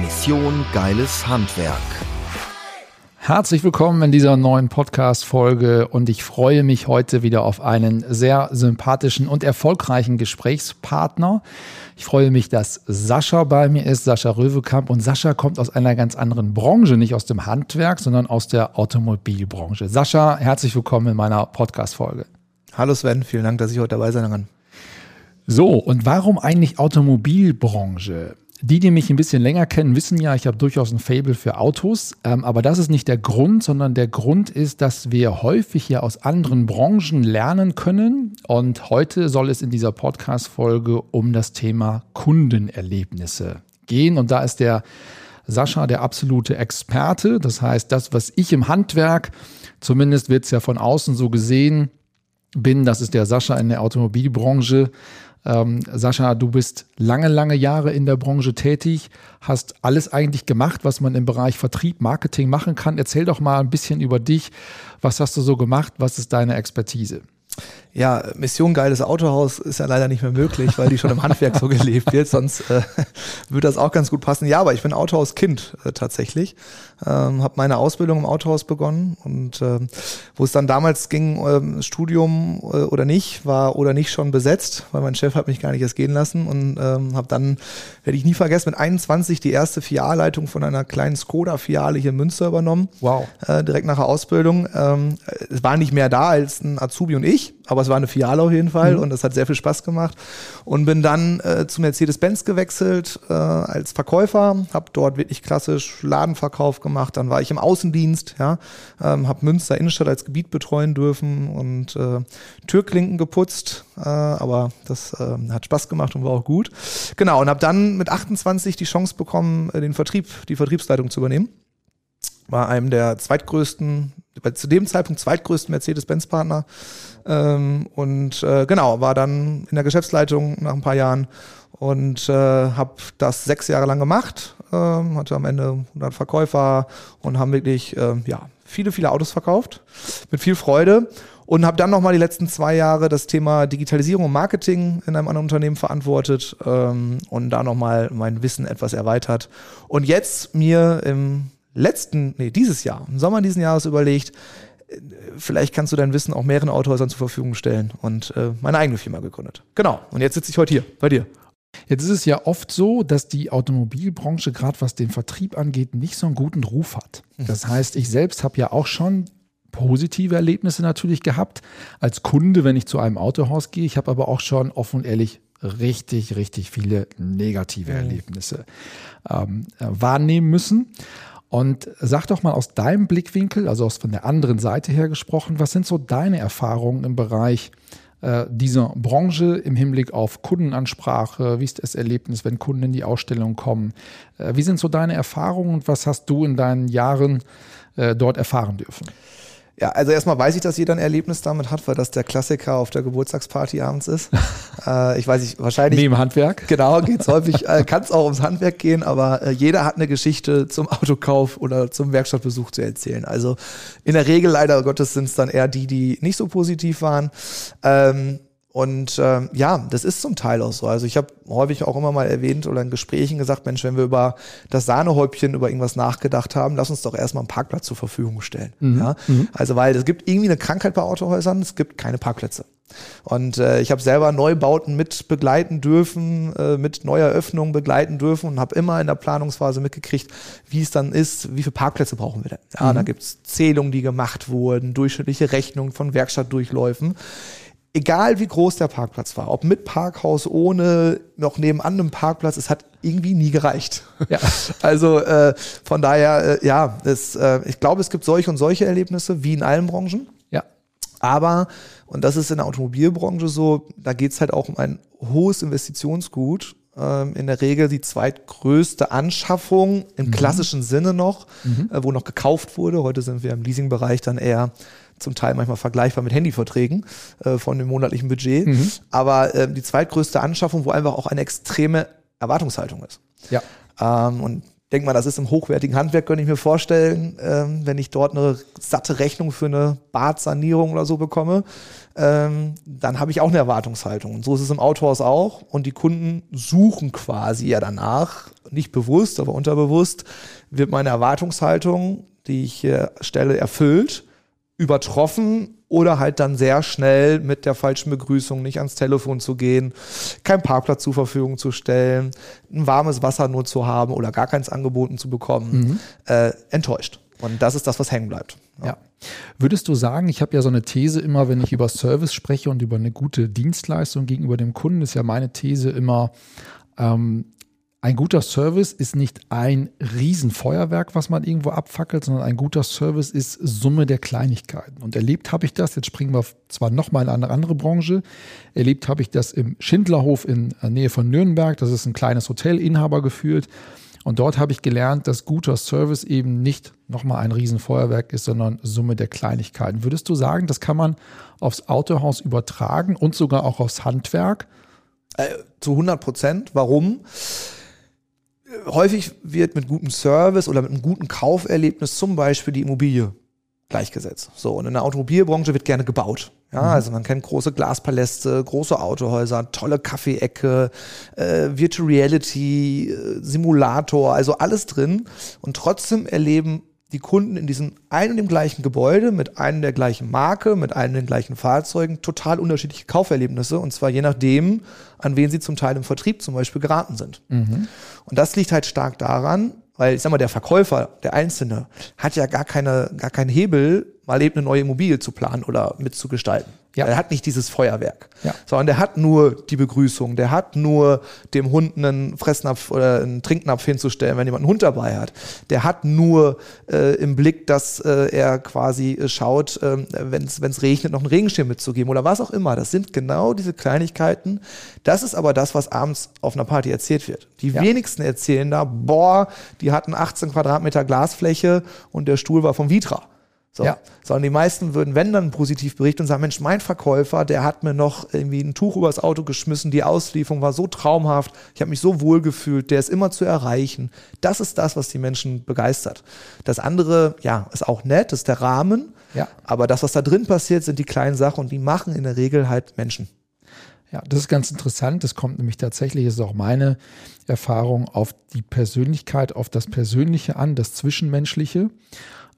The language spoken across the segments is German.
Mission Geiles Handwerk. Herzlich willkommen in dieser neuen Podcast-Folge und ich freue mich heute wieder auf einen sehr sympathischen und erfolgreichen Gesprächspartner. Ich freue mich, dass Sascha bei mir ist, Sascha Röwekamp und Sascha kommt aus einer ganz anderen Branche, nicht aus dem Handwerk, sondern aus der Automobilbranche. Sascha, herzlich willkommen in meiner Podcast-Folge. Hallo Sven, vielen Dank, dass ich heute dabei sein kann. So, und warum eigentlich Automobilbranche? Die, die mich ein bisschen länger kennen, wissen ja, ich habe durchaus ein Fable für Autos. Ähm, aber das ist nicht der Grund, sondern der Grund ist, dass wir häufig ja aus anderen Branchen lernen können. Und heute soll es in dieser Podcast-Folge um das Thema Kundenerlebnisse gehen. Und da ist der Sascha der absolute Experte. Das heißt, das, was ich im Handwerk, zumindest wird es ja von außen so gesehen, bin, das ist der Sascha in der Automobilbranche ähm, Sascha, du bist lange, lange Jahre in der Branche tätig, hast alles eigentlich gemacht, was man im Bereich Vertrieb, Marketing machen kann. Erzähl doch mal ein bisschen über dich. Was hast du so gemacht? Was ist deine Expertise? Ja, Mission geiles Autohaus ist ja leider nicht mehr möglich, weil die schon im Handwerk so gelebt wird, sonst äh, würde das auch ganz gut passen. Ja, aber ich bin Autohauskind äh, tatsächlich. Ähm, habe meine Ausbildung im Autohaus begonnen und äh, wo es dann damals ging, äh, Studium äh, oder nicht, war oder nicht schon besetzt, weil mein Chef hat mich gar nicht erst gehen lassen und ähm, habe dann, werde ich nie vergessen, mit 21 die erste Filialleitung von einer kleinen Skoda-Filiale hier in Münster übernommen. Wow. Äh, direkt nach der Ausbildung. Ähm, es war nicht mehr da als ein Azubi und ich aber es war eine Filiale auf jeden Fall mhm. und es hat sehr viel Spaß gemacht. Und bin dann äh, zu Mercedes-Benz gewechselt äh, als Verkäufer, habe dort wirklich klassisch Ladenverkauf gemacht. Dann war ich im Außendienst, ja, ähm, habe Münster Innenstadt als Gebiet betreuen dürfen und äh, Türklinken geputzt, äh, aber das äh, hat Spaß gemacht und war auch gut. Genau, und habe dann mit 28 die Chance bekommen, äh, den Vertrieb, die Vertriebsleitung zu übernehmen war einem der zweitgrößten, zu dem Zeitpunkt zweitgrößten Mercedes-Benz-Partner. Ähm, und äh, genau, war dann in der Geschäftsleitung nach ein paar Jahren und äh, habe das sechs Jahre lang gemacht. Ähm, hatte am Ende 100 Verkäufer und haben wirklich äh, ja, viele, viele Autos verkauft. Mit viel Freude. Und habe dann nochmal die letzten zwei Jahre das Thema Digitalisierung und Marketing in einem anderen Unternehmen verantwortet ähm, und da nochmal mein Wissen etwas erweitert. Und jetzt mir im letzten, nee, dieses Jahr, im Sommer diesen Jahres überlegt, äh, vielleicht kannst du dein Wissen auch mehreren Autohäusern zur Verfügung stellen und äh, meine eigene Firma gegründet. Genau. Und jetzt sitze ich heute hier bei dir. Jetzt ist es ja oft so, dass die Automobilbranche, gerade was den Vertrieb angeht, nicht so einen guten Ruf hat. Mhm. Das heißt, ich selbst habe ja auch schon positive Erlebnisse natürlich gehabt als Kunde, wenn ich zu einem Autohaus gehe. Ich habe aber auch schon offen und ehrlich richtig, richtig viele negative mhm. Erlebnisse ähm, äh, wahrnehmen müssen. Und sag doch mal aus deinem Blickwinkel, also aus von der anderen Seite her gesprochen, was sind so deine Erfahrungen im Bereich äh, dieser Branche im Hinblick auf Kundenansprache? Wie ist das Erlebnis, wenn Kunden in die Ausstellung kommen? Äh, wie sind so deine Erfahrungen und was hast du in deinen Jahren äh, dort erfahren dürfen? Ja, also erstmal weiß ich, dass jeder ein Erlebnis damit hat, weil das der Klassiker auf der Geburtstagsparty abends ist. äh, ich weiß nicht, wahrscheinlich. Neben Handwerk? Genau, geht's häufig, äh, kann es auch ums Handwerk gehen, aber äh, jeder hat eine Geschichte zum Autokauf oder zum Werkstattbesuch zu erzählen. Also in der Regel leider Gottes sind es dann eher die, die nicht so positiv waren. Ähm, und ähm, ja, das ist zum Teil auch so. Also ich habe häufig auch immer mal erwähnt oder in Gesprächen gesagt, Mensch, wenn wir über das Sahnehäubchen, über irgendwas nachgedacht haben, lass uns doch erstmal einen Parkplatz zur Verfügung stellen. Mhm. Ja? Mhm. Also weil es gibt irgendwie eine Krankheit bei Autohäusern, es gibt keine Parkplätze. Und äh, ich habe selber Neubauten mit begleiten dürfen, äh, mit Neueröffnungen begleiten dürfen und habe immer in der Planungsphase mitgekriegt, wie es dann ist, wie viele Parkplätze brauchen wir denn. Ja, mhm. da gibt's Zählungen, die gemacht wurden, durchschnittliche Rechnungen von Werkstattdurchläufen egal wie groß der Parkplatz war, ob mit Parkhaus, ohne, noch nebenan einem Parkplatz, es hat irgendwie nie gereicht. Ja. Also äh, von daher, äh, ja, es, äh, ich glaube, es gibt solche und solche Erlebnisse, wie in allen Branchen. Ja. Aber, und das ist in der Automobilbranche so, da geht es halt auch um ein hohes Investitionsgut ähm, in der Regel die zweitgrößte Anschaffung im mhm. klassischen Sinne noch, mhm. äh, wo noch gekauft wurde. Heute sind wir im Leasingbereich dann eher zum Teil manchmal vergleichbar mit Handyverträgen äh, von dem monatlichen Budget. Mhm. Aber äh, die zweitgrößte Anschaffung, wo einfach auch eine extreme Erwartungshaltung ist. Ja. Ähm, und denke mal, das ist im hochwertigen Handwerk, könnte ich mir vorstellen, ähm, wenn ich dort eine satte Rechnung für eine Badsanierung oder so bekomme, ähm, dann habe ich auch eine Erwartungshaltung. Und so ist es im Autohaus auch. Und die Kunden suchen quasi ja danach, nicht bewusst, aber unterbewusst, wird meine Erwartungshaltung, die ich hier stelle, erfüllt, übertroffen oder halt dann sehr schnell mit der falschen Begrüßung nicht ans Telefon zu gehen, keinen Parkplatz zur Verfügung zu stellen, ein warmes Wasser nur zu haben oder gar keins angeboten zu bekommen, mhm. äh, enttäuscht. Und das ist das, was hängen bleibt. Ja. ja. Würdest du sagen, ich habe ja so eine These immer, wenn ich über Service spreche und über eine gute Dienstleistung gegenüber dem Kunden, ist ja meine These immer, ähm, ein guter Service ist nicht ein Riesenfeuerwerk, was man irgendwo abfackelt, sondern ein guter Service ist Summe der Kleinigkeiten. Und erlebt habe ich das, jetzt springen wir zwar nochmal in eine andere Branche, erlebt habe ich das im Schindlerhof in der Nähe von Nürnberg, das ist ein kleines Hotel, Inhaber geführt. Und dort habe ich gelernt, dass guter Service eben nicht nochmal ein Riesenfeuerwerk ist, sondern Summe der Kleinigkeiten. Würdest du sagen, das kann man aufs Autohaus übertragen und sogar auch aufs Handwerk? Äh, zu 100 Prozent. Warum? Häufig wird mit gutem Service oder mit einem guten Kauferlebnis zum Beispiel die Immobilie gleichgesetzt. So, und in der Automobilbranche wird gerne gebaut. Ja, mhm. also man kennt große Glaspaläste, große Autohäuser, tolle Kaffeeecke, äh, Virtual Reality, äh, Simulator, also alles drin. Und trotzdem erleben die Kunden in diesem ein und dem gleichen Gebäude mit einem der gleichen Marke, mit einem der gleichen Fahrzeugen total unterschiedliche Kauferlebnisse und zwar je nachdem, an wen sie zum Teil im Vertrieb zum Beispiel geraten sind. Mhm. Und das liegt halt stark daran, weil ich sag mal, der Verkäufer, der Einzelne, hat ja gar keine, gar keinen Hebel, mal eben eine neue Immobilie zu planen oder mitzugestalten. Ja. Er hat nicht dieses Feuerwerk, ja. sondern der hat nur die Begrüßung, der hat nur dem Hund einen Fressnapf oder einen Trinknapf hinzustellen, wenn jemand einen Hund dabei hat. Der hat nur äh, im Blick, dass äh, er quasi äh, schaut, äh, wenn es regnet, noch einen Regenschirm mitzugeben oder was auch immer. Das sind genau diese Kleinigkeiten. Das ist aber das, was abends auf einer Party erzählt wird. Die ja. wenigsten erzählen da, boah, die hatten 18 Quadratmeter Glasfläche und der Stuhl war vom Vitra. So. Ja. Sondern die meisten würden, wenn dann positiv berichten und sagen, Mensch, mein Verkäufer, der hat mir noch irgendwie ein Tuch übers Auto geschmissen, die Auslieferung war so traumhaft, ich habe mich so wohl gefühlt, der ist immer zu erreichen. Das ist das, was die Menschen begeistert. Das andere, ja, ist auch nett, ist der Rahmen. Ja. Aber das, was da drin passiert, sind die kleinen Sachen und die machen in der Regel halt Menschen. Ja, das ist ganz interessant. Das kommt nämlich tatsächlich, ist auch meine Erfahrung, auf die Persönlichkeit, auf das Persönliche an, das Zwischenmenschliche.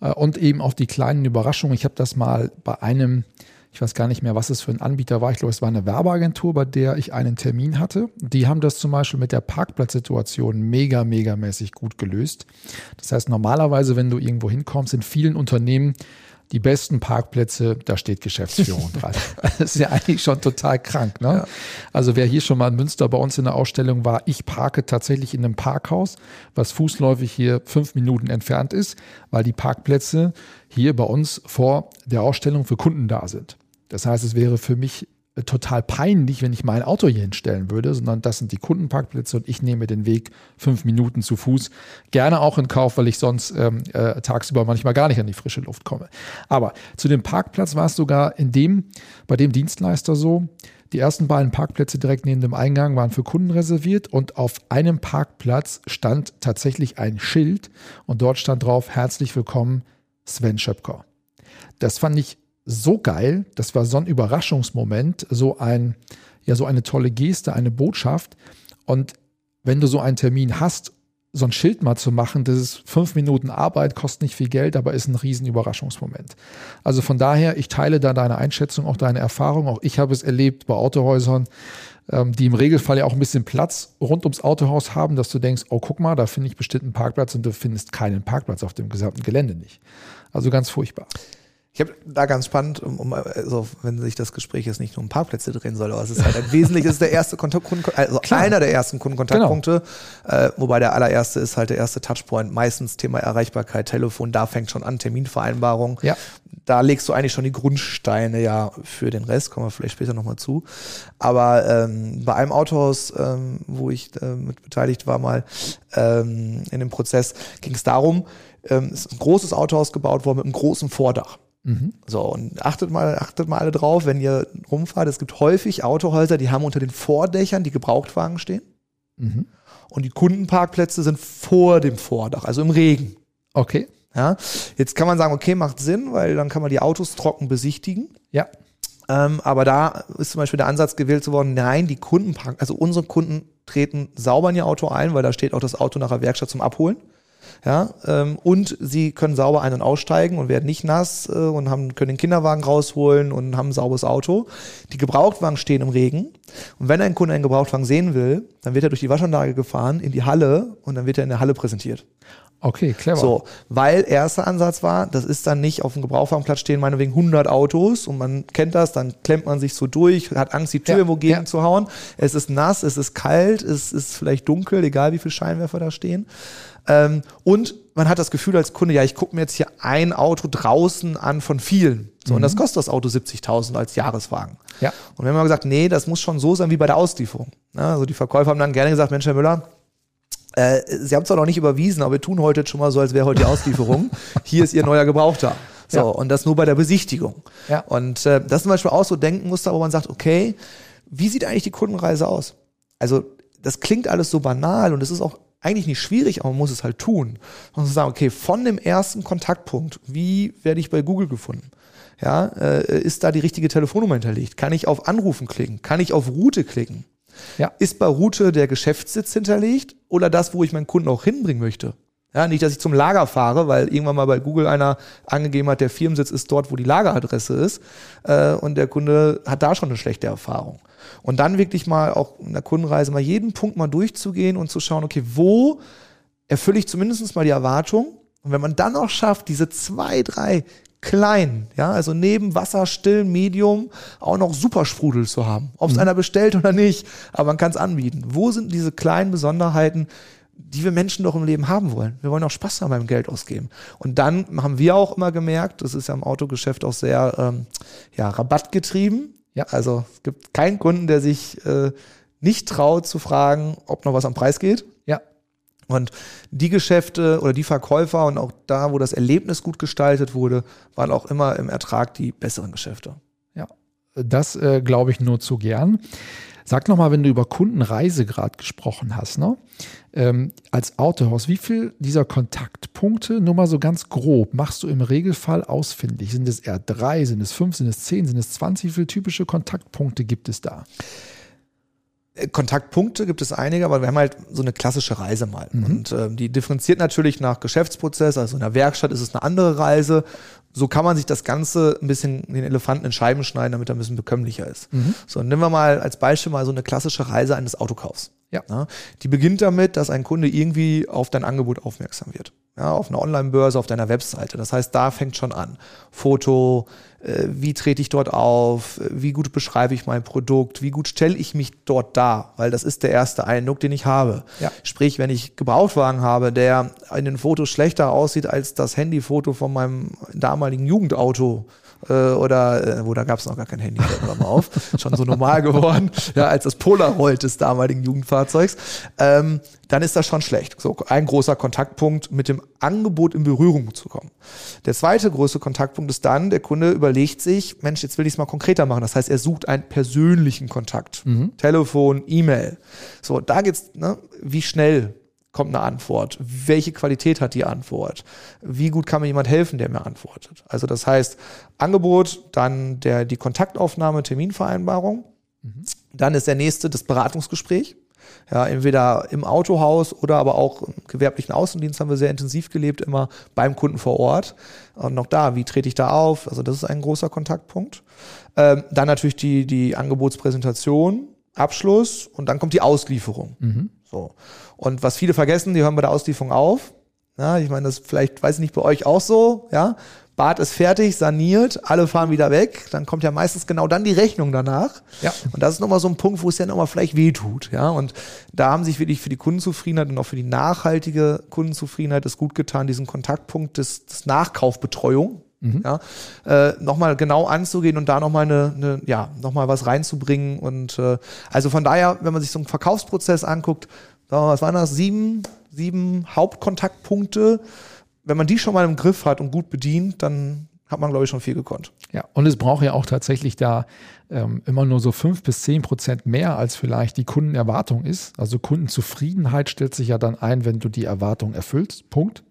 Äh, und eben auch die kleinen Überraschungen. Ich habe das mal bei einem, ich weiß gar nicht mehr, was es für ein Anbieter war. Ich glaube, es war eine Werbeagentur, bei der ich einen Termin hatte. Die haben das zum Beispiel mit der Parkplatzsituation mega, megamäßig gut gelöst. Das heißt, normalerweise, wenn du irgendwo hinkommst, in vielen Unternehmen die besten Parkplätze, da steht Geschäftsführung dran. Das ist ja eigentlich schon total krank. Ne? Ja. Also wer hier schon mal in Münster bei uns in der Ausstellung war, ich parke tatsächlich in einem Parkhaus, was fußläufig hier fünf Minuten entfernt ist, weil die Parkplätze hier bei uns vor der Ausstellung für Kunden da sind. Das heißt, es wäre für mich total peinlich, wenn ich mein Auto hier hinstellen würde, sondern das sind die Kundenparkplätze und ich nehme den Weg fünf Minuten zu Fuß. Gerne auch in Kauf, weil ich sonst ähm, äh, tagsüber manchmal gar nicht an die frische Luft komme. Aber zu dem Parkplatz war es sogar in dem, bei dem Dienstleister so, die ersten beiden Parkplätze direkt neben dem Eingang waren für Kunden reserviert und auf einem Parkplatz stand tatsächlich ein Schild und dort stand drauf, herzlich willkommen Sven Schöpker. Das fand ich so geil. Das war so ein Überraschungsmoment, so ein, ja, so eine tolle Geste, eine Botschaft. Und wenn du so einen Termin hast, so ein Schild mal zu machen, das ist fünf Minuten Arbeit, kostet nicht viel Geld, aber ist ein riesen Überraschungsmoment. Also von daher, ich teile da deine Einschätzung, auch deine Erfahrung. Auch ich habe es erlebt bei Autohäusern, ähm, die im Regelfall ja auch ein bisschen Platz rund ums Autohaus haben, dass du denkst, oh, guck mal, da finde ich bestimmt einen Parkplatz und du findest keinen Parkplatz auf dem gesamten Gelände nicht. Also ganz furchtbar. Ich habe da ganz spannend, um, um, also wenn sich das Gespräch jetzt nicht nur um Parkplätze drehen soll, aber es ist halt ein wesentliches der erste Kontakt, also Klar. einer der ersten Kundenkontaktpunkte, genau. äh, wobei der allererste ist halt der erste Touchpoint, meistens Thema Erreichbarkeit, Telefon, da fängt schon an, Terminvereinbarung. Ja. da legst du eigentlich schon die Grundsteine ja für den Rest, kommen wir vielleicht später nochmal zu. Aber ähm, bei einem Autohaus, ähm, wo ich äh, mit beteiligt war, mal ähm, in dem Prozess, ging es darum, ähm, es ist ein großes Autohaus gebaut worden mit einem großen Vordach. Mhm. So, und achtet mal, achtet mal alle drauf, wenn ihr rumfahrt, es gibt häufig Autohäuser, die haben unter den Vordächern die Gebrauchtwagen stehen. Mhm. Und die Kundenparkplätze sind vor dem Vordach, also im Regen. Okay. Ja, jetzt kann man sagen, okay, macht Sinn, weil dann kann man die Autos trocken besichtigen. Ja. Ähm, aber da ist zum Beispiel der Ansatz gewählt worden, nein, die Kunden parken, also unsere Kunden treten sauber in ihr Auto ein, weil da steht auch das Auto nach der Werkstatt zum Abholen. Ja, ähm, und sie können sauber ein- und aussteigen und werden nicht nass äh, und haben, können den Kinderwagen rausholen und haben ein sauberes Auto. Die Gebrauchtwagen stehen im Regen. Und wenn ein Kunde einen Gebrauchtwagen sehen will, dann wird er durch die Waschanlage gefahren in die Halle und dann wird er in der Halle präsentiert. Okay, clever. So, weil erster Ansatz war, das ist dann nicht auf dem Gebrauchwagenplatz stehen meinetwegen 100 Autos und man kennt das, dann klemmt man sich so durch, hat Angst, die Tür Ja, irgendwo gegen ja. zu hauen. Es ist nass, es ist kalt, es ist vielleicht dunkel, egal wie viele Scheinwerfer da stehen. Ähm, und man hat das Gefühl als Kunde, ja, ich gucke mir jetzt hier ein Auto draußen an von vielen. So, und das kostet das Auto 70.000 als Jahreswagen. Mhm. Ja. Und wir haben gesagt, nee, das muss schon so sein wie bei der Auslieferung. Ja, also die Verkäufer haben dann gerne gesagt, Mensch, Herr Müller, äh, Sie haben zwar noch nicht überwiesen, aber wir tun heute jetzt schon mal so, als wäre heute die Auslieferung. Hier ist Ihr neuer Gebrauchter. So, Ja. und das nur bei der Besichtigung. Ja. Und äh, das ist zum Beispiel auch so Denkenmuster, wo man sagt, okay, wie sieht eigentlich die Kundenreise aus? Also, das klingt alles so banal und es ist auch eigentlich nicht schwierig, aber man muss es halt tun. Man muss sagen, okay, von dem ersten Kontaktpunkt, wie werde ich bei Google gefunden? Ja, äh, ist da die richtige Telefonnummer hinterlegt? Kann ich auf Anrufen klicken? Kann ich auf Route klicken? Ja. Ist bei Route der Geschäftssitz hinterlegt oder das, wo ich meinen Kunden auch hinbringen möchte? Ja, nicht, dass ich zum Lager fahre, weil irgendwann mal bei Google einer angegeben hat, der Firmensitz ist dort, wo die Lageradresse ist, äh, und der Kunde hat da schon eine schlechte Erfahrung. Und dann wirklich mal auch in der Kundenreise mal jeden Punkt mal durchzugehen und zu schauen, okay, wo erfülle ich zumindest mal die Erwartung? Und wenn man dann auch schafft, diese zwei, drei kleinen, ja, also neben Wasser, Still, Medium auch noch Supersprudel zu haben. Ob es einer bestellt oder nicht, aber man kann es anbieten. Wo sind diese kleinen Besonderheiten, die wir Menschen doch im Leben haben wollen? Wir wollen auch Spaß haben beim Geld ausgeben. Und dann haben wir auch immer gemerkt, das ist ja im Autogeschäft auch sehr ähm, ja, rabattgetrieben. Ja. Also es gibt keinen Kunden, der sich äh, nicht traut zu fragen, ob noch was am Preis geht. Ja. Und die Geschäfte oder die Verkäufer und auch da, wo das Erlebnis gut gestaltet wurde, waren auch immer im Ertrag die besseren Geschäfte. Ja, das äh, glaube ich nur zu gern. Sag nochmal, wenn du über Kundenreise gerade gesprochen hast, ne? Ähm, als Autohaus, wie viel dieser Kontaktpunkte, nur mal so ganz grob, machst du im Regelfall ausfindig? Sind es eher drei, sind es fünf, sind es zehn, sind es zwanzig? Wie viele typische Kontaktpunkte gibt es da? Äh, Kontaktpunkte gibt es einige, aber wir haben halt so eine klassische Reise mal. Und ähm, die differenziert natürlich nach Geschäftsprozess. Also in der Werkstatt ist es eine andere Reise. So kann man sich das Ganze ein bisschen den Elefanten in Scheiben schneiden, damit er ein bisschen bekömmlicher ist. So, nehmen wir mal als Beispiel mal so eine klassische Reise eines Autokaufs. Ja. Ja, die beginnt damit, dass ein Kunde irgendwie auf dein Angebot aufmerksam wird. Ja, auf einer Online-Börse, auf deiner Webseite. Das heißt, da fängt schon an. Foto, äh, wie trete ich dort auf, wie gut beschreibe ich mein Produkt, wie gut stelle ich mich dort dar, weil das ist der erste Eindruck, den ich habe. Ja. Sprich, wenn ich Gebrauchtwagen habe, der in den Fotos schlechter aussieht als das Handyfoto von meinem damaligen Jugendauto, äh, oder, äh, wo da gab es noch gar kein Handy, mir mal auf, schon so normal geworden, ja, als das Polaroid des damaligen Jugendfahrzeugs, ähm, dann ist das schon schlecht. So ein großer Kontaktpunkt, mit dem Angebot in Berührung zu kommen. Der zweite große Kontaktpunkt ist dann, der Kunde überlegt sich, Mensch, jetzt will ich es mal konkreter machen. Das heißt, er sucht einen persönlichen Kontakt. Telefon, E-Mail. So, da geht's, ne, wie schnell kommt eine Antwort? Welche Qualität hat die Antwort? Wie gut kann mir jemand helfen, der mir antwortet? Also das heißt, Angebot, dann der, die Kontaktaufnahme, Terminvereinbarung. Dann ist der nächste das Beratungsgespräch. Ja, entweder im Autohaus oder aber auch im gewerblichen Außendienst haben wir sehr intensiv gelebt, immer beim Kunden vor Ort. Und noch da, wie trete ich da auf? Also das ist ein großer Kontaktpunkt. Ähm, dann natürlich die, die Angebotspräsentation, Abschluss und dann kommt die Auslieferung. So. Und was viele vergessen, die hören bei der Auslieferung auf. Ja, ich meine, das vielleicht, weiß ich nicht, bei euch auch so, ja. Bad ist fertig, saniert, alle fahren wieder weg. Dann kommt ja meistens genau dann die Rechnung danach. Ja. Und das ist nochmal so ein Punkt, wo es ja nochmal vielleicht wehtut, ja. Und da haben sich wirklich für die Kundenzufriedenheit und auch für die nachhaltige Kundenzufriedenheit es gut getan, diesen Kontaktpunkt des, des Nachkaufbetreuung, Mhm. Ja, äh, nochmal genau anzugehen und da nochmal eine, eine, ja, nochmal was reinzubringen. Und äh, also von daher, wenn man sich so einen Verkaufsprozess anguckt, was waren das? Sieben, sieben Hauptkontaktpunkte. Wenn man die schon mal im Griff hat und gut bedient, dann hat man, glaube ich, schon viel gekonnt. Ja, und es braucht ja auch tatsächlich da ähm, immer nur so fünf bis zehn Prozent mehr, als vielleicht die Kundenerwartung ist. Also Kundenzufriedenheit stellt sich ja dann ein, wenn du die Erwartung erfüllst. Punkt.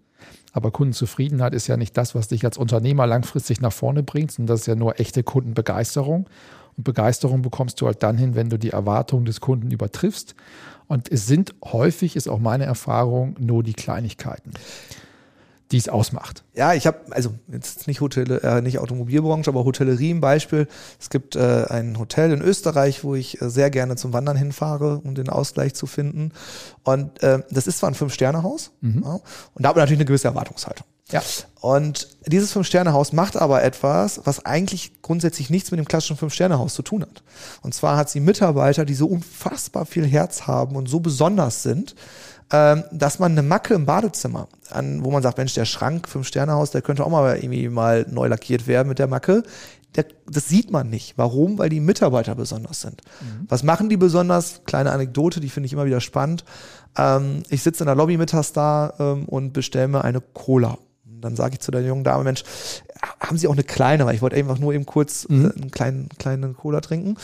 Aber Kundenzufriedenheit ist ja nicht das, was dich als Unternehmer langfristig nach vorne bringt, sondern das ist ja nur echte Kundenbegeisterung. Und Begeisterung bekommst du halt dann hin, wenn du die Erwartungen des Kunden übertriffst. Und es sind häufig, ist auch meine Erfahrung, nur die Kleinigkeiten die es ausmacht. Ja, ich habe, also jetzt nicht Hotel, äh, nicht Automobilbranche, aber Hotellerie im Beispiel. Es gibt äh, ein Hotel in Österreich, wo ich äh, sehr gerne zum Wandern hinfahre, um den Ausgleich zu finden. Und äh, das ist zwar ein Fünf-Sterne-Haus, mhm. ja, und da hat man natürlich eine gewisse Erwartungshaltung. Ja. Und dieses Fünf-Sterne-Haus macht aber etwas, was eigentlich grundsätzlich nichts mit dem klassischen Fünf-Sterne-Haus zu tun hat. Und zwar hat sie Mitarbeiter, die so unfassbar viel Herz haben und so besonders sind, ähm, dass man eine Macke im Badezimmer, an, wo man sagt, Mensch, der Schrank, Fünf-Sterne-Haus, der könnte auch mal irgendwie mal neu lackiert werden mit der Macke. Der, das sieht man nicht. Warum? Weil die Mitarbeiter besonders sind. Mhm. Was machen die besonders? Kleine Anekdote, die finde ich immer wieder spannend. Ähm, ich sitze in der Lobby mittags da ähm, und bestelle mir eine Cola. Und dann sage ich zu der jungen Dame, Mensch, haben Sie auch eine kleine? Weil ich wollte einfach nur eben kurz mhm. äh, einen kleinen, kleinen Cola trinken.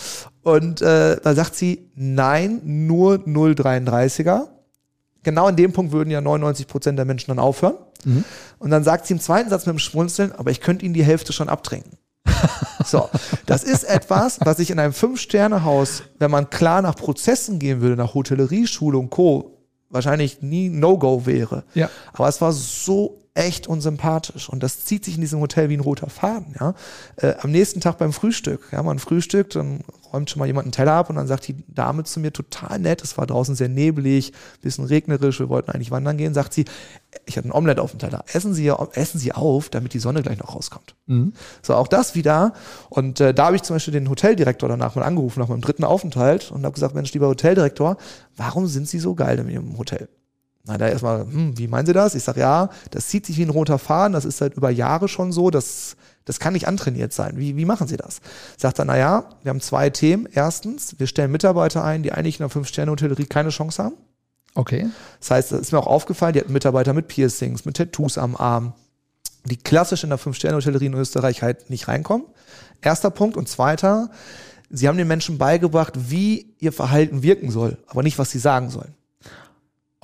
Und äh, da sagt sie, nein, nur 0,33er genau in dem Punkt würden ja 99 Prozent der Menschen dann aufhören. Mhm. Und dann sagt sie im zweiten Satz mit dem Schmunzeln, aber ich könnte ihnen die Hälfte schon abtrinken. so, das ist etwas, was ich in einem Fünf-Sterne-Haus, wenn man klar nach Prozessen gehen würde, nach Hotellerie, Schule und Co., wahrscheinlich nie No-Go wäre. Ja. Aber es war so echt unsympathisch. Und das zieht sich in diesem Hotel wie ein roter Faden. Ja? Äh, am nächsten Tag beim Frühstück, ja, man frühstückt, dann räumt schon mal jemand einen Teller ab und dann sagt die Dame zu mir total nett, es war draußen sehr neblig, bisschen regnerisch, wir wollten eigentlich wandern gehen, sagt sie, ich hatte ein Omelett auf dem Teller, essen Sie, essen Sie auf, damit die Sonne gleich noch rauskommt. Mhm. So, auch das wieder. Und äh, da habe ich zum Beispiel den Hoteldirektor danach mal angerufen, nach meinem dritten Aufenthalt und habe gesagt, Mensch, lieber Hoteldirektor, warum sind Sie so geil in Ihrem Hotel? Na, da erstmal, hm, wie meinen Sie das? Ich sage, ja, das zieht sich wie ein roter Faden, das ist seit über Jahre schon so, das, das kann nicht antrainiert sein. Wie, wie machen Sie das? Sagt er, na ja, wir haben zwei Themen. Erstens, wir stellen Mitarbeiter ein, die eigentlich in der Fünf-Sterne-Hotellerie keine Chance haben. Okay. Das heißt, es ist mir auch aufgefallen, die hatten Mitarbeiter mit Piercings, mit Tattoos am Arm, die klassisch in der Fünf-Sterne-Hotellerie in Österreich halt nicht reinkommen. Erster Punkt. Und zweiter, sie haben den Menschen beigebracht, wie ihr Verhalten wirken soll, aber nicht, was sie sagen sollen.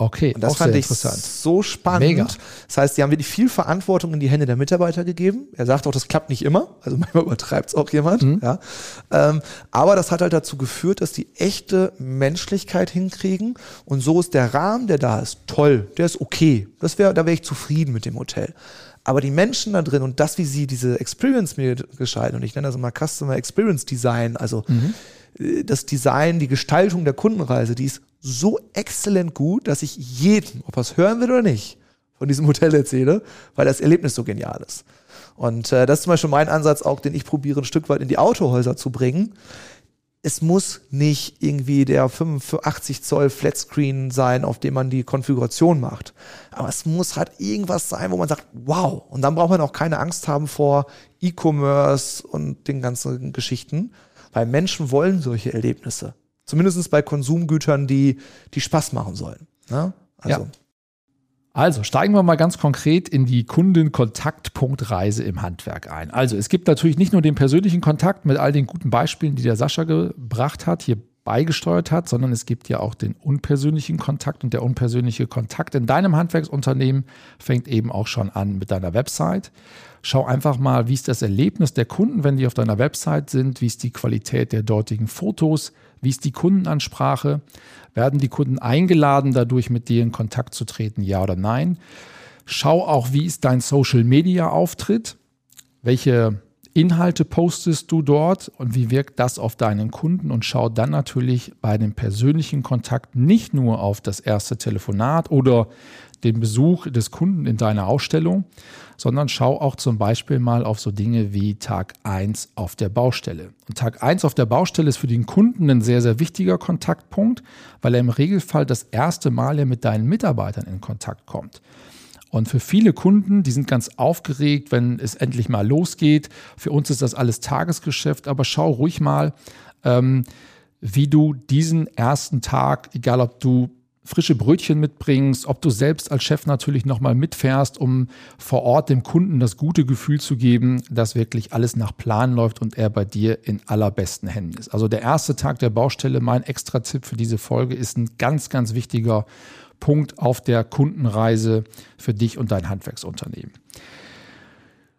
Okay, und das fand ich so spannend. Mega. Das heißt, sie haben wirklich viel Verantwortung in die Hände der Mitarbeiter gegeben. Er sagt auch, das klappt nicht immer. Also manchmal übertreibt es auch jemand. Mhm. Ja. Ähm, aber das hat halt dazu geführt, dass die echte Menschlichkeit hinkriegen. Und so ist der Rahmen, der da ist, toll. Der ist okay. Das wäre, da wäre ich zufrieden mit dem Hotel. Aber die Menschen da drin und das, wie sie diese Experience mir gestalten, und ich nenne das immer Customer Experience Design, also mhm das Design, die Gestaltung der Kundenreise, die ist so exzellent gut, dass ich jedem, ob er es hören will oder nicht, von diesem Hotel erzähle, weil das Erlebnis so genial ist. Und äh, das ist zum Beispiel mein Ansatz auch, den ich probiere, ein Stück weit in die Autohäuser zu bringen. Es muss nicht irgendwie der 85 Zoll Flatscreen sein, auf dem man die Konfiguration macht. Aber es muss halt irgendwas sein, wo man sagt, wow. Und dann braucht man auch keine Angst haben vor E-Commerce und den ganzen Geschichten, weil Menschen wollen solche Erlebnisse. Zumindest bei Konsumgütern, die, die Spaß machen sollen. Ne? Also. Ja. Also steigen wir mal ganz konkret in die Kundenkontaktpunktreise im Handwerk ein. Also es gibt natürlich nicht nur den persönlichen Kontakt mit all den guten Beispielen, die der Sascha gebracht hat, hier beigesteuert hat, sondern es gibt ja auch den unpersönlichen Kontakt und der unpersönliche Kontakt in deinem Handwerksunternehmen fängt eben auch schon an mit deiner Website. Schau einfach mal, wie ist das Erlebnis der Kunden, wenn die auf deiner Website sind, wie ist die Qualität der dortigen Fotos, wie ist die Kundenansprache, werden die Kunden eingeladen, dadurch mit dir in Kontakt zu treten, ja oder nein. Schau auch, wie ist dein Social-Media-Auftritt, welche Inhalte postest du dort? Und wie wirkt das auf deinen Kunden? Und schau dann natürlich bei dem persönlichen Kontakt nicht nur auf das erste Telefonat oder den Besuch des Kunden in deiner Ausstellung, sondern schau auch zum Beispiel mal auf so Dinge wie Tag 1 auf der Baustelle. Und Tag 1 auf der Baustelle ist für den Kunden ein sehr, sehr wichtiger Kontaktpunkt, weil er im Regelfall das erste Mal ja mit deinen Mitarbeitern in Kontakt kommt. Und für viele Kunden, die sind ganz aufgeregt, wenn es endlich mal losgeht. Für uns ist das alles Tagesgeschäft, aber schau ruhig mal, ähm, wie du diesen ersten Tag, egal ob du frische Brötchen mitbringst, ob du selbst als Chef natürlich nochmal mitfährst, um vor Ort dem Kunden das gute Gefühl zu geben, dass wirklich alles nach Plan läuft und er bei dir in allerbesten Händen ist. Also der erste Tag der Baustelle, mein extra Tipp für diese Folge, ist ein ganz, ganz wichtiger Punkt auf der Kundenreise für dich und dein Handwerksunternehmen.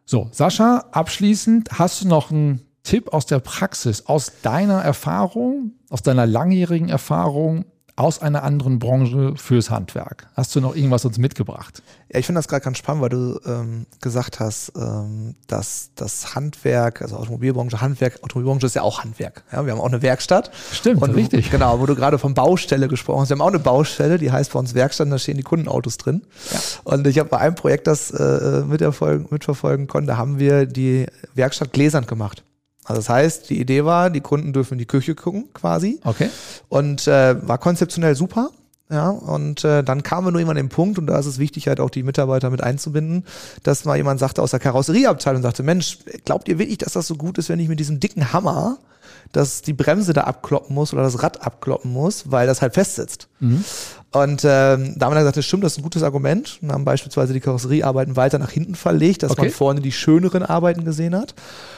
So, Sascha, abschließend hast du noch einen Tipp aus der Praxis, aus deiner Erfahrung, aus deiner langjährigen Erfahrung, aus einer anderen Branche fürs Handwerk. Hast du noch irgendwas uns mitgebracht? Ja, ich finde das gerade ganz spannend, weil du ähm, gesagt hast, ähm, dass das Handwerk, also Automobilbranche, Handwerk, Automobilbranche ist ja auch Handwerk. Ja, wir haben auch eine Werkstatt. Stimmt, und, richtig. Genau, wo du gerade von Baustelle gesprochen hast. Wir haben auch eine Baustelle, die heißt bei uns Werkstatt, da stehen die Kundenautos drin. Ja. Und ich habe bei einem Projekt, das äh, mitverfolgen konnte, haben wir die Werkstatt gläsern gemacht. Also das heißt, die Idee war, die Kunden dürfen in die Küche gucken quasi. Okay. Und äh, war konzeptionell super. Ja, und äh, dann kamen wir nur immer an den Punkt, und da ist es wichtig, halt auch die Mitarbeiter mit einzubinden, dass mal jemand sagte aus der Karosserieabteilung, sagte, Mensch, glaubt ihr wirklich, dass das so gut ist, wenn ich mit diesem dicken Hammer dass die Bremse da abkloppen muss oder das Rad abkloppen muss, weil das halt festsitzt. Mhm. Und ähm, da haben wir dann gesagt, das stimmt, das ist ein gutes Argument. Und haben beispielsweise die Karosseriearbeiten weiter nach hinten verlegt, dass okay. man vorne die schöneren Arbeiten gesehen hat.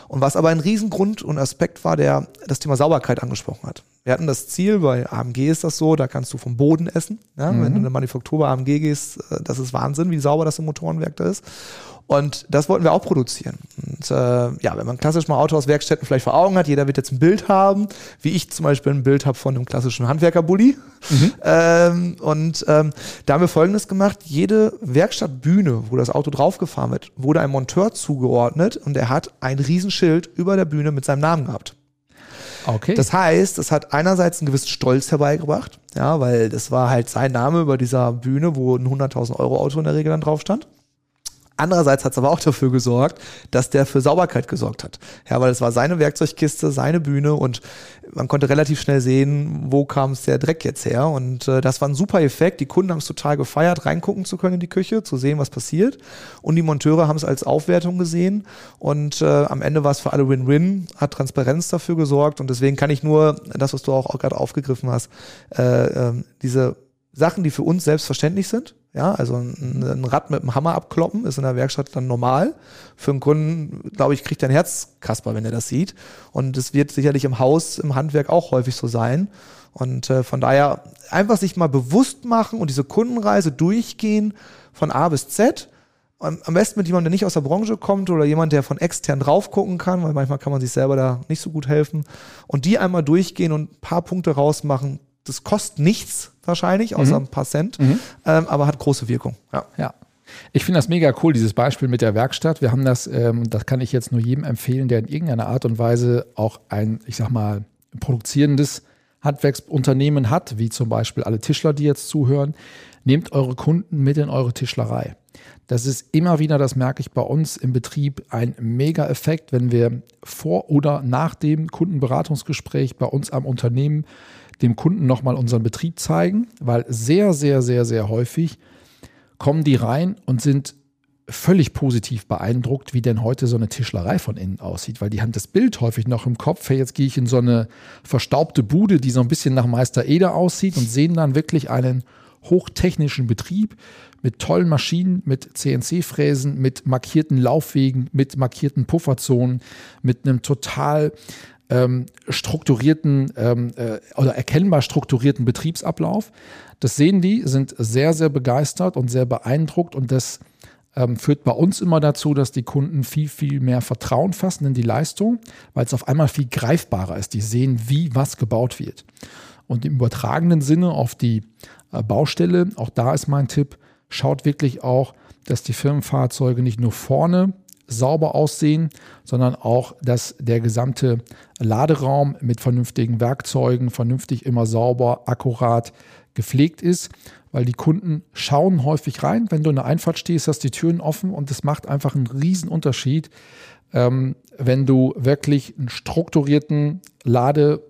Und was aber ein Riesengrund und Aspekt war, der das Thema Sauberkeit angesprochen hat. Wir hatten das Ziel, bei AMG ist das so, da kannst du vom Boden essen. Ja? Mhm. Wenn du in eine Manufaktur bei AMG gehst, äh, das ist Wahnsinn, wie sauber das im Motorenwerk da ist. Und das wollten wir auch produzieren. Und äh, ja, wenn man klassisch mal Auto aus Werkstätten vielleicht vor Augen hat, jeder wird jetzt ein Bild haben, wie ich zum Beispiel ein Bild habe von einem klassischen Handwerkerbully. Mhm. Ähm, und ähm, da haben wir Folgendes gemacht. Jede Werkstattbühne, wo das Auto draufgefahren wird, wurde ein Monteur zugeordnet und er hat ein Riesenschild über der Bühne mit seinem Namen gehabt. Okay. Das heißt, es hat einerseits einen gewissen Stolz herbeigebracht, ja, weil das war halt sein Name über dieser Bühne, wo ein 100.000 Euro Auto in der Regel dann drauf stand. Andererseits hat es aber auch dafür gesorgt, dass der für Sauberkeit gesorgt hat. Ja, weil es war seine Werkzeugkiste, seine Bühne und man konnte relativ schnell sehen, wo kam es der Dreck jetzt her. Und äh, das war ein super Effekt. Die Kunden haben es total gefeiert, reingucken zu können in die Küche, zu sehen, was passiert. Und die Monteure haben es als Aufwertung gesehen. Und äh, am Ende war es für alle Win-Win, hat Transparenz dafür gesorgt. Und deswegen kann ich nur, das, was du auch, auch gerade aufgegriffen hast, äh, äh, diese Sachen, die für uns selbstverständlich sind, ja, also ein, ein, Rad mit einem Hammer abkloppen ist in der Werkstatt dann normal. Für einen Kunden, glaube ich, kriegt er ein Herzkasper, wenn er das sieht. Und es wird sicherlich im Haus, im Handwerk auch häufig so sein. Und äh, von daher einfach sich mal bewusst machen und diese Kundenreise durchgehen von A bis Z. Am besten mit jemandem, der nicht aus der Branche kommt oder jemand, der von extern drauf gucken kann, weil manchmal kann man sich selber da nicht so gut helfen. Und die einmal durchgehen und ein paar Punkte rausmachen, das kostet nichts wahrscheinlich, außer mhm. ein paar Cent, mhm. ähm, aber hat große Wirkung. Ja. ja. Ich finde das mega cool, dieses Beispiel mit der Werkstatt. Wir haben das, ähm, das kann ich jetzt nur jedem empfehlen, der in irgendeiner Art und Weise auch ein, ich sag mal, produzierendes Handwerksunternehmen hat, wie zum Beispiel alle Tischler, die jetzt zuhören. Nehmt eure Kunden mit in eure Tischlerei. Das ist immer wieder, das merke ich bei uns im Betrieb, ein Mega-Effekt, wenn wir vor oder nach dem Kundenberatungsgespräch bei uns am Unternehmen dem Kunden nochmal unseren Betrieb zeigen, weil sehr, sehr, sehr, sehr häufig kommen die rein und sind völlig positiv beeindruckt, wie denn heute so eine Tischlerei von innen aussieht, weil die haben das Bild häufig noch im Kopf. Hey, jetzt gehe ich in so eine verstaubte Bude, die so ein bisschen nach Meister Eder aussieht und sehen dann wirklich einen hochtechnischen Betrieb mit tollen Maschinen, mit CNC-Fräsen, mit markierten Laufwegen, mit markierten Pufferzonen, mit einem total ähm, strukturierten ähm, äh, oder erkennbar strukturierten Betriebsablauf. Das sehen die, sind sehr, sehr begeistert und sehr beeindruckt und das ähm, führt bei uns immer dazu, dass die Kunden viel, viel mehr Vertrauen fassen in die Leistung, weil es auf einmal viel greifbarer ist. Die sehen, wie was gebaut wird. Und im übertragenen Sinne auf die Baustelle, auch da ist mein Tipp, schaut wirklich auch, dass die Firmenfahrzeuge nicht nur vorne sauber aussehen, sondern auch, dass der gesamte Laderaum mit vernünftigen Werkzeugen vernünftig immer sauber, akkurat gepflegt ist, weil die Kunden schauen häufig rein. Wenn du in der Einfahrt stehst, hast die Türen offen und es macht einfach einen riesen Unterschied, ähm, wenn du wirklich einen strukturierten Lade,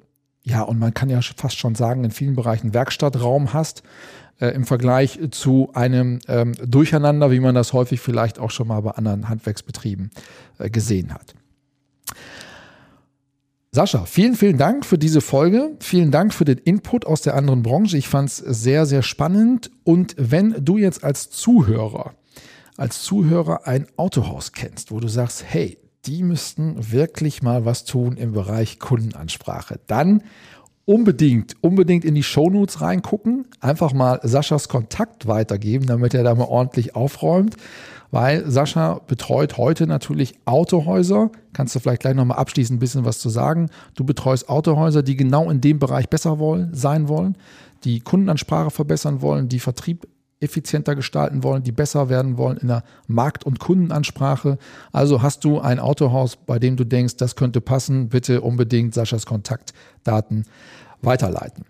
ja, und man kann ja fast schon sagen, in vielen Bereichen Werkstattraum hast, äh, im Vergleich zu einem ähm, Durcheinander, wie man das häufig vielleicht auch schon mal bei anderen Handwerksbetrieben äh, gesehen hat. Sascha, vielen, vielen Dank für diese Folge. Vielen Dank für den Input aus der anderen Branche. Ich fand es sehr, sehr spannend. Und wenn du jetzt als Zuhörer, als Zuhörer ein Autohaus kennst, wo du sagst, hey, die müssten wirklich mal was tun im Bereich Kundenansprache, dann unbedingt, unbedingt in die Shownotes reingucken, einfach mal Saschas Kontakt weitergeben, damit er da mal ordentlich aufräumt weil Sascha betreut heute natürlich Autohäuser. Kannst du vielleicht gleich nochmal abschließend ein bisschen was zu sagen? Du betreust Autohäuser, die genau in dem Bereich besser wollen, sein wollen, die Kundenansprache verbessern wollen, die Vertrieb effizienter gestalten wollen, die besser werden wollen in der Markt- und Kundenansprache. Also hast du ein Autohaus, bei dem du denkst, das könnte passen, bitte unbedingt Saschas Kontaktdaten weiterleiten.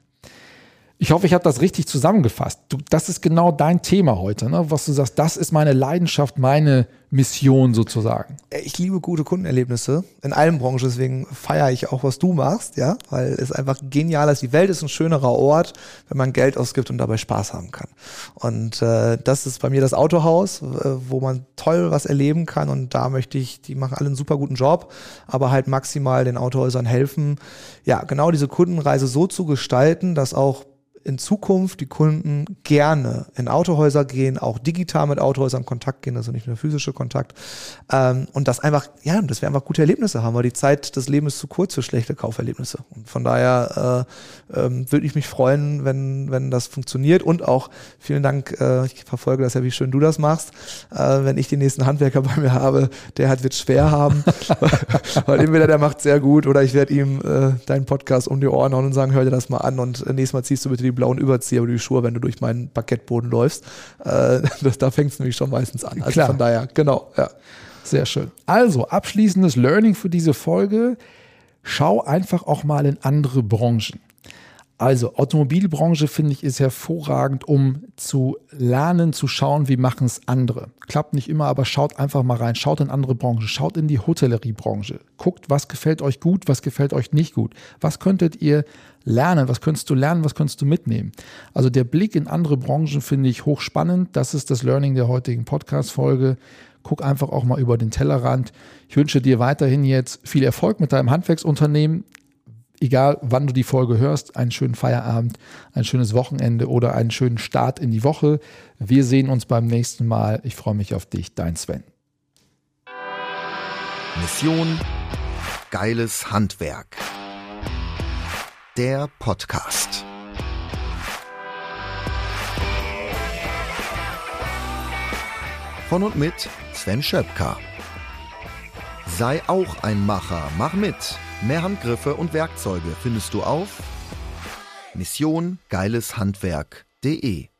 Ich hoffe, ich habe das richtig zusammengefasst. Du, das ist genau dein Thema heute, ne? was du sagst, das ist meine Leidenschaft, meine Mission sozusagen. Ich liebe gute Kundenerlebnisse in allen Branchen, deswegen feiere ich auch, was du machst, ja, weil es einfach genial ist. Die Welt ist ein schönerer Ort, wenn man Geld ausgibt und dabei Spaß haben kann. Und äh, das ist bei mir das Autohaus, äh, wo man toll was erleben kann und da möchte ich, die machen alle einen super guten Job, aber halt maximal den Autohäusern helfen, ja, genau diese Kundenreise so zu gestalten, dass auch in Zukunft die Kunden gerne in Autohäuser gehen, auch digital mit Autohäusern Kontakt gehen, also nicht nur physische Kontakt. Ähm, und das einfach, ja, dass wir einfach gute Erlebnisse haben, weil die Zeit des Lebens zu kurz für schlechte Kauferlebnisse. Und von daher äh, ähm, würde ich mich freuen, wenn, wenn das funktioniert. Und auch vielen Dank, äh, ich verfolge das ja, wie schön du das machst. Äh, wenn ich den nächsten Handwerker bei mir habe, der hat wird schwer haben, weil entweder der macht sehr gut oder ich werde ihm äh, deinen Podcast um die Ohren hauen und sagen, hör dir das mal an und äh, nächstes Mal ziehst du bitte die blauen Überzieher über die Schuhe, wenn du durch meinen Parkettboden läufst. Äh, das, da fängt es nämlich schon meistens an. Also Klar. von daher, genau, ja. Sehr schön. Also, abschließendes Learning für diese Folge. Schau einfach auch mal in andere Branchen. Also Automobilbranche finde ich ist hervorragend, um zu lernen, zu schauen, wie machen es andere. Klappt nicht immer, aber schaut einfach mal rein, schaut in andere Branchen, schaut in die Hotelleriebranche, guckt, was gefällt euch gut, was gefällt euch nicht gut, was könntet ihr lernen, was könntest du lernen, was könntest du mitnehmen. Also der Blick in andere Branchen finde ich hochspannend. Das ist das Learning der heutigen Podcast-Folge. Guck einfach auch mal über den Tellerrand. Ich wünsche dir weiterhin jetzt viel Erfolg mit deinem Handwerksunternehmen egal wann du die Folge hörst, einen schönen Feierabend, ein schönes Wochenende oder einen schönen Start in die Woche. Wir sehen uns beim nächsten Mal. Ich freue mich auf dich, dein Sven. Mission Geiles Handwerk. Der Podcast. Von und mit Sven Schöpker. Sei auch ein Macher, mach mit Mehr Handgriffe und Werkzeuge findest du auf missiongeiles Handwerk.de